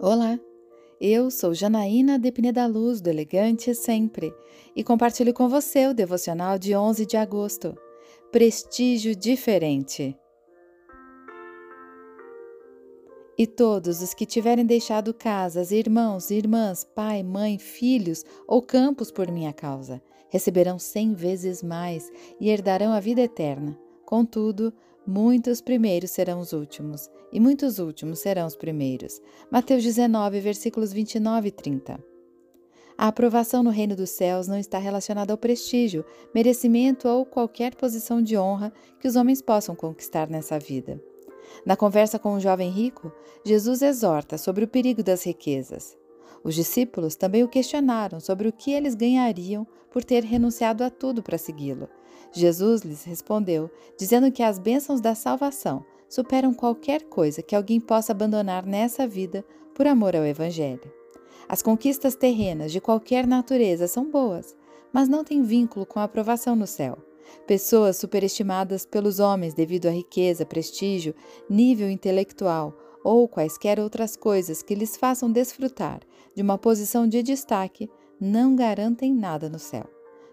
Olá, eu sou Janaína Depine da Luz, do Elegante Sempre, e compartilho com você o devocional de 11 de agosto. Prestígio diferente. E todos os que tiverem deixado casas, irmãos, irmãs, pai, mãe, filhos ou campos por minha causa, receberão cem vezes mais e herdarão a vida eterna. Contudo, Muitos primeiros serão os últimos, e muitos últimos serão os primeiros. Mateus 19, versículos 29 e 30. A aprovação no reino dos céus não está relacionada ao prestígio, merecimento ou qualquer posição de honra que os homens possam conquistar nessa vida. Na conversa com o jovem rico, Jesus exorta sobre o perigo das riquezas. Os discípulos também o questionaram sobre o que eles ganhariam por ter renunciado a tudo para segui-lo. Jesus lhes respondeu, dizendo que as bênçãos da salvação superam qualquer coisa que alguém possa abandonar nessa vida por amor ao Evangelho. As conquistas terrenas de qualquer natureza são boas, mas não têm vínculo com a aprovação no céu. Pessoas superestimadas pelos homens devido à riqueza, prestígio, nível intelectual ou quaisquer outras coisas que lhes façam desfrutar de uma posição de destaque, não garantem nada no céu.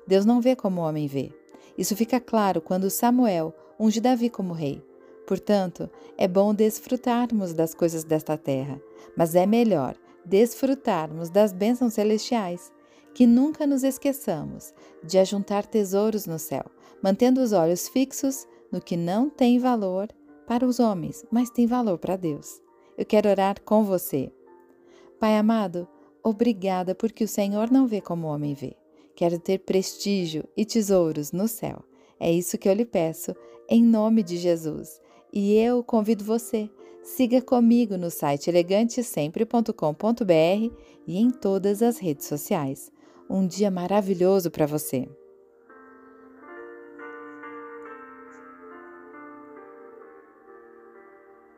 Deus não vê como o homem vê. Isso fica claro quando Samuel unge Davi como rei. Portanto, é bom desfrutarmos das coisas desta terra, mas é melhor desfrutarmos das bênçãos celestiais. Que nunca nos esqueçamos de ajuntar tesouros no céu, mantendo os olhos fixos no que não tem valor para os homens, mas tem valor para Deus. Eu quero orar com você. Pai amado, obrigada porque o Senhor não vê como o homem vê. Quero ter prestígio e tesouros no céu. É isso que eu lhe peço, em nome de Jesus. E eu convido você, siga comigo no site elegantesempre.com.br e em todas as redes sociais. Um dia maravilhoso para você!